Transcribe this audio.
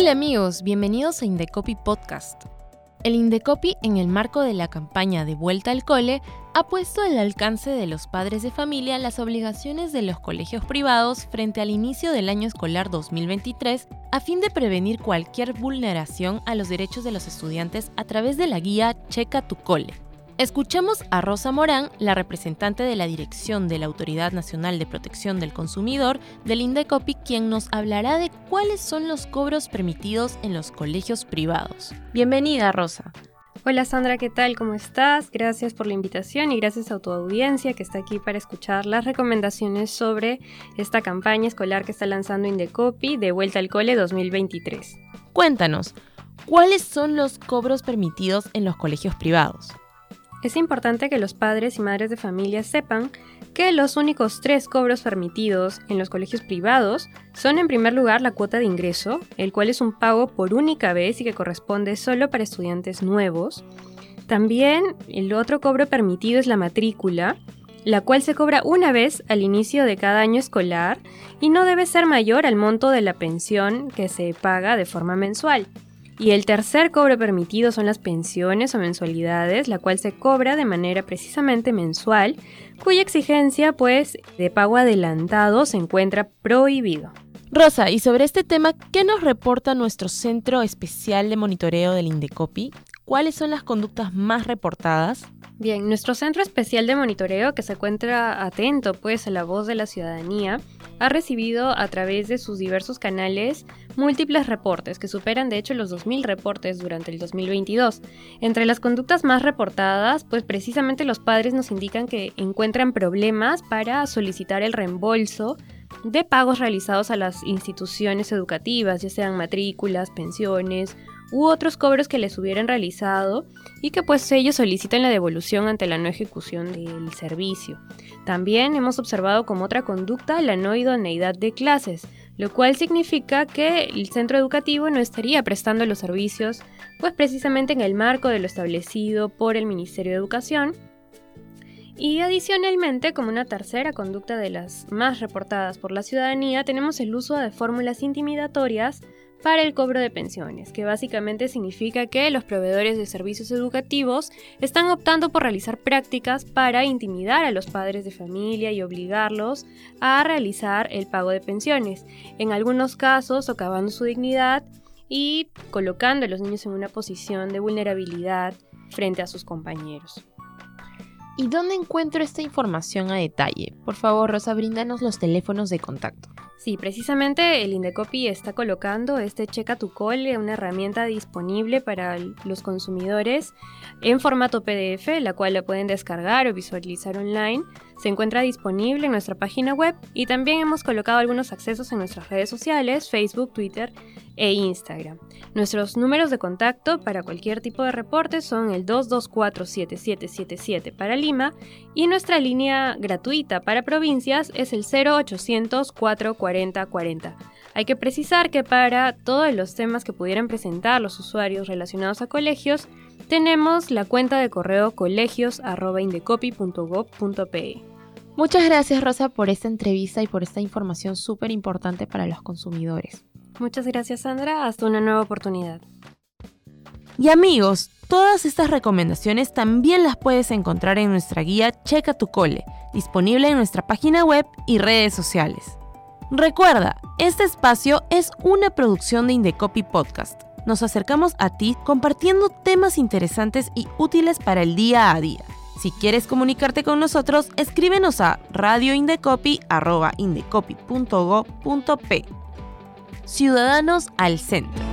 Hola amigos, bienvenidos a Indecopi Podcast. El Indecopi, en el marco de la campaña de Vuelta al Cole, ha puesto al alcance de los padres de familia las obligaciones de los colegios privados frente al inicio del año escolar 2023 a fin de prevenir cualquier vulneración a los derechos de los estudiantes a través de la guía Checa tu Cole. Escuchamos a Rosa Morán, la representante de la Dirección de la Autoridad Nacional de Protección del Consumidor del Indecopi, quien nos hablará de cuáles son los cobros permitidos en los colegios privados. Bienvenida, Rosa. Hola Sandra, ¿qué tal? ¿Cómo estás? Gracias por la invitación y gracias a tu audiencia que está aquí para escuchar las recomendaciones sobre esta campaña escolar que está lanzando Indecopi de Vuelta al Cole 2023. Cuéntanos, ¿cuáles son los cobros permitidos en los colegios privados? Es importante que los padres y madres de familia sepan que los únicos tres cobros permitidos en los colegios privados son en primer lugar la cuota de ingreso, el cual es un pago por única vez y que corresponde solo para estudiantes nuevos. También el otro cobro permitido es la matrícula, la cual se cobra una vez al inicio de cada año escolar y no debe ser mayor al monto de la pensión que se paga de forma mensual. Y el tercer cobro permitido son las pensiones o mensualidades, la cual se cobra de manera precisamente mensual, cuya exigencia pues de pago adelantado se encuentra prohibido. Rosa, y sobre este tema, ¿qué nos reporta nuestro Centro Especial de Monitoreo del Indecopi? ¿Cuáles son las conductas más reportadas? Bien, nuestro Centro Especial de Monitoreo, que se encuentra atento pues a la voz de la ciudadanía, ha recibido a través de sus diversos canales múltiples reportes, que superan de hecho los 2.000 reportes durante el 2022. Entre las conductas más reportadas, pues precisamente los padres nos indican que encuentran problemas para solicitar el reembolso de pagos realizados a las instituciones educativas, ya sean matrículas, pensiones u otros cobros que les hubieran realizado y que pues ellos solicitan la devolución ante la no ejecución del servicio. También hemos observado como otra conducta la no idoneidad de clases, lo cual significa que el centro educativo no estaría prestando los servicios pues precisamente en el marco de lo establecido por el Ministerio de Educación y adicionalmente, como una tercera conducta de las más reportadas por la ciudadanía, tenemos el uso de fórmulas intimidatorias para el cobro de pensiones, que básicamente significa que los proveedores de servicios educativos están optando por realizar prácticas para intimidar a los padres de familia y obligarlos a realizar el pago de pensiones, en algunos casos socavando su dignidad y colocando a los niños en una posición de vulnerabilidad frente a sus compañeros. ¿Y dónde encuentro esta información a detalle? Por favor, Rosa, bríndanos los teléfonos de contacto. Sí, precisamente el Indecopi está colocando este Checa tu Cole, una herramienta disponible para los consumidores en formato PDF, la cual la pueden descargar o visualizar online. Se encuentra disponible en nuestra página web y también hemos colocado algunos accesos en nuestras redes sociales, Facebook, Twitter e Instagram. Nuestros números de contacto para cualquier tipo de reporte son el 224-7777 para Lima y nuestra línea gratuita para provincias es el 0800 440 40. Hay que precisar que para todos los temas que pudieran presentar los usuarios relacionados a colegios, tenemos la cuenta de correo colegios.indecopy.gov.pe. Muchas gracias Rosa por esta entrevista y por esta información súper importante para los consumidores. Muchas gracias Sandra, hasta una nueva oportunidad. Y amigos, todas estas recomendaciones también las puedes encontrar en nuestra guía Checa tu Cole, disponible en nuestra página web y redes sociales. Recuerda, este espacio es una producción de Indecopy Podcast. Nos acercamos a ti compartiendo temas interesantes y útiles para el día a día. Si quieres comunicarte con nosotros, escríbenos a radioindecopy.indecopy.go.p. Ciudadanos al Centro.